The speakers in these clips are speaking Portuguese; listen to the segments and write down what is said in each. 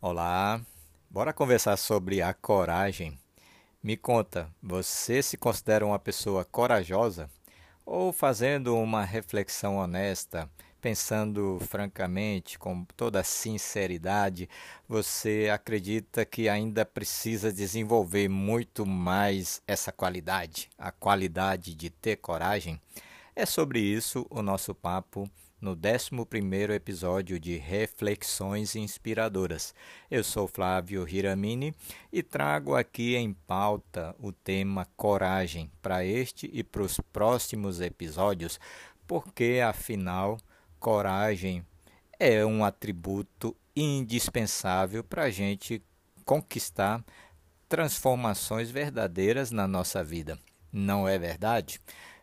Olá, bora conversar sobre a coragem. Me conta, você se considera uma pessoa corajosa? Ou fazendo uma reflexão honesta, pensando francamente, com toda sinceridade, você acredita que ainda precisa desenvolver muito mais essa qualidade, a qualidade de ter coragem? É sobre isso o nosso papo no 11 episódio de Reflexões Inspiradoras. Eu sou Flávio Hiramini e trago aqui em pauta o tema coragem para este e para os próximos episódios, porque afinal coragem é um atributo indispensável para a gente conquistar transformações verdadeiras na nossa vida. Não é verdade?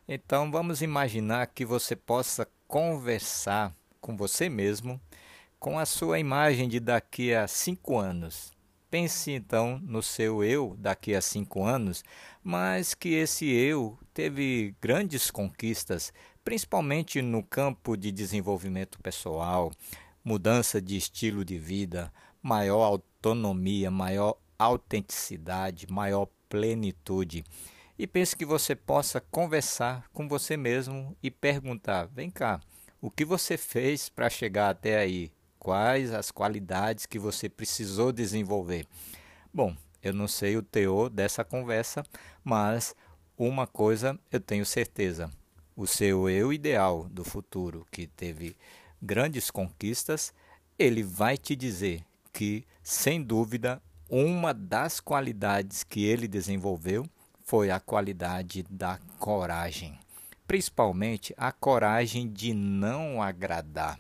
Então vamos imaginar que você possa conversar com você mesmo com a sua imagem de daqui a cinco anos. Pense então no seu eu daqui a cinco anos, mas que esse eu teve grandes conquistas, principalmente no campo de desenvolvimento pessoal, mudança de estilo de vida, maior autonomia, maior autenticidade, maior plenitude. E pense que você possa conversar com você mesmo e perguntar: vem cá, o que você fez para chegar até aí? Quais as qualidades que você precisou desenvolver? Bom, eu não sei o teor dessa conversa, mas uma coisa eu tenho certeza: o seu eu ideal do futuro, que teve grandes conquistas, ele vai te dizer que, sem dúvida, uma das qualidades que ele desenvolveu foi a qualidade da coragem, principalmente a coragem de não agradar.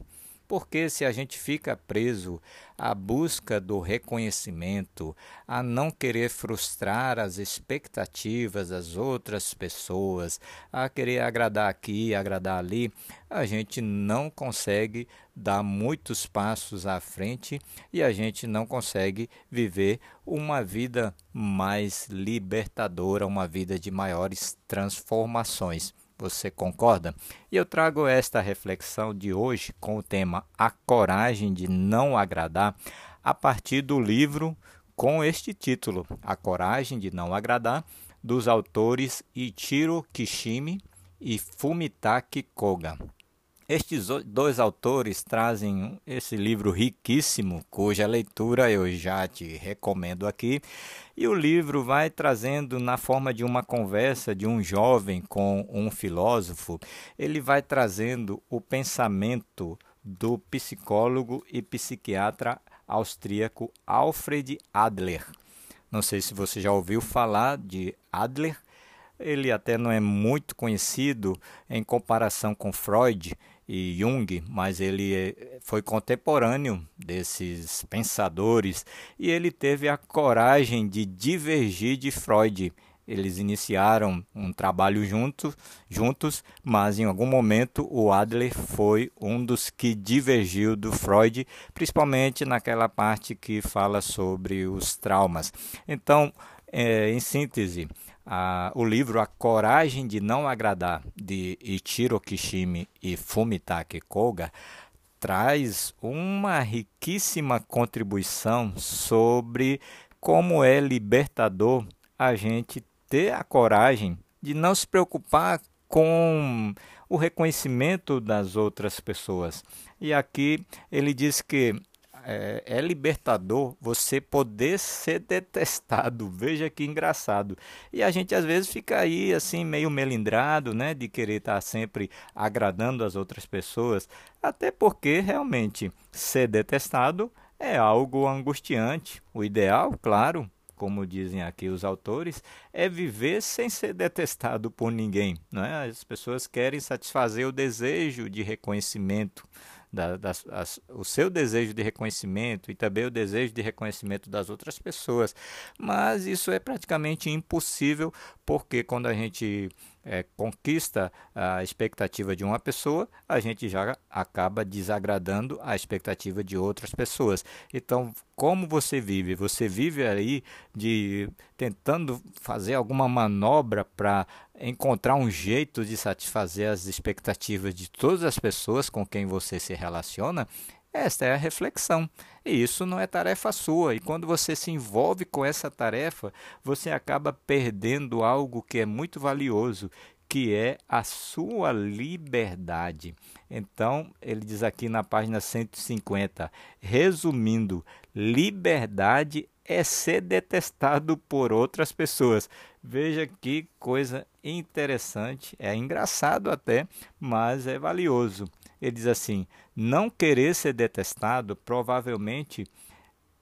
Porque se a gente fica preso à busca do reconhecimento, a não querer frustrar as expectativas das outras pessoas, a querer agradar aqui, agradar ali, a gente não consegue dar muitos passos à frente e a gente não consegue viver uma vida mais libertadora, uma vida de maiores transformações. Você concorda? E eu trago esta reflexão de hoje com o tema A Coragem de Não Agradar, a partir do livro com este título, A Coragem de Não Agradar, dos autores Ichiro Kishimi e Fumitaki Koga. Estes dois autores trazem esse livro riquíssimo, cuja leitura eu já te recomendo aqui. E o livro vai trazendo, na forma de uma conversa de um jovem com um filósofo, ele vai trazendo o pensamento do psicólogo e psiquiatra austríaco Alfred Adler. Não sei se você já ouviu falar de Adler. Ele até não é muito conhecido em comparação com Freud e Jung, mas ele eh, foi contemporâneo desses pensadores e ele teve a coragem de divergir de Freud. Eles iniciaram um trabalho junto, juntos, mas em algum momento o Adler foi um dos que divergiu do Freud, principalmente naquela parte que fala sobre os traumas. Então, é, em síntese, a, o livro A Coragem de Não Agradar, de Ichiro Kishimi e Fumitake Koga, traz uma riquíssima contribuição sobre como é libertador a gente ter a coragem de não se preocupar com o reconhecimento das outras pessoas. E aqui ele diz que é, é, libertador você poder ser detestado. Veja que engraçado. E a gente às vezes fica aí assim meio melindrado, né, de querer estar sempre agradando as outras pessoas, até porque realmente ser detestado é algo angustiante. O ideal, claro, como dizem aqui os autores, é viver sem ser detestado por ninguém. Não é? As pessoas querem satisfazer o desejo de reconhecimento da, as, o seu desejo de reconhecimento e também o desejo de reconhecimento das outras pessoas. Mas isso é praticamente impossível, porque quando a gente é, conquista a expectativa de uma pessoa, a gente já acaba desagradando a expectativa de outras pessoas. Então, como você vive? Você vive aí de tentando fazer alguma manobra para encontrar um jeito de satisfazer as expectativas de todas as pessoas com quem você se relaciona? Esta é a reflexão. E isso não é tarefa sua. E quando você se envolve com essa tarefa, você acaba perdendo algo que é muito valioso, que é a sua liberdade. Então, ele diz aqui na página 150, resumindo, liberdade é ser detestado por outras pessoas. Veja que coisa interessante, é engraçado até, mas é valioso. Ele diz assim: não querer ser detestado provavelmente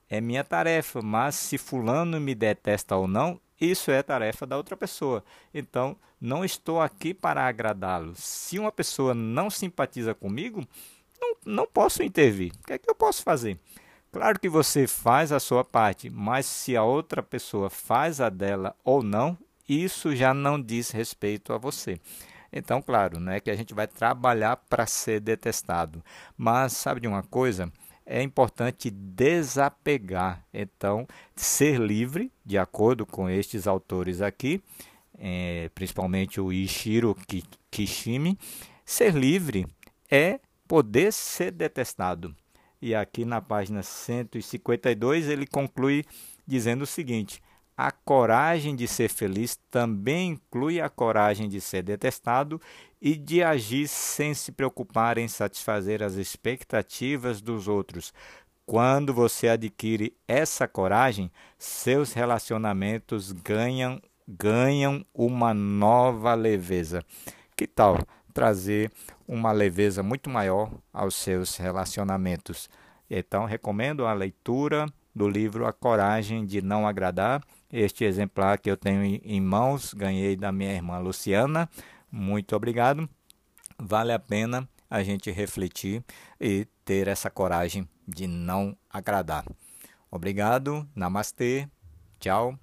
é minha tarefa, mas se Fulano me detesta ou não, isso é tarefa da outra pessoa. Então, não estou aqui para agradá-lo. Se uma pessoa não simpatiza comigo, não, não posso intervir. O que é que eu posso fazer? Claro que você faz a sua parte, mas se a outra pessoa faz a dela ou não, isso já não diz respeito a você. Então, claro, né, que a gente vai trabalhar para ser detestado. Mas sabe de uma coisa? É importante desapegar. Então, ser livre, de acordo com estes autores aqui, é, principalmente o Ishiro Kishimi, ser livre é poder ser detestado. E aqui na página 152 ele conclui dizendo o seguinte: a coragem de ser feliz também inclui a coragem de ser detestado e de agir sem se preocupar em satisfazer as expectativas dos outros. Quando você adquire essa coragem, seus relacionamentos ganham ganham uma nova leveza. Que tal trazer uma leveza muito maior aos seus relacionamentos? Então, recomendo a leitura do livro A Coragem de Não Agradar este exemplar que eu tenho em mãos, ganhei da minha irmã Luciana. Muito obrigado. Vale a pena a gente refletir e ter essa coragem de não agradar. Obrigado, namastê, tchau.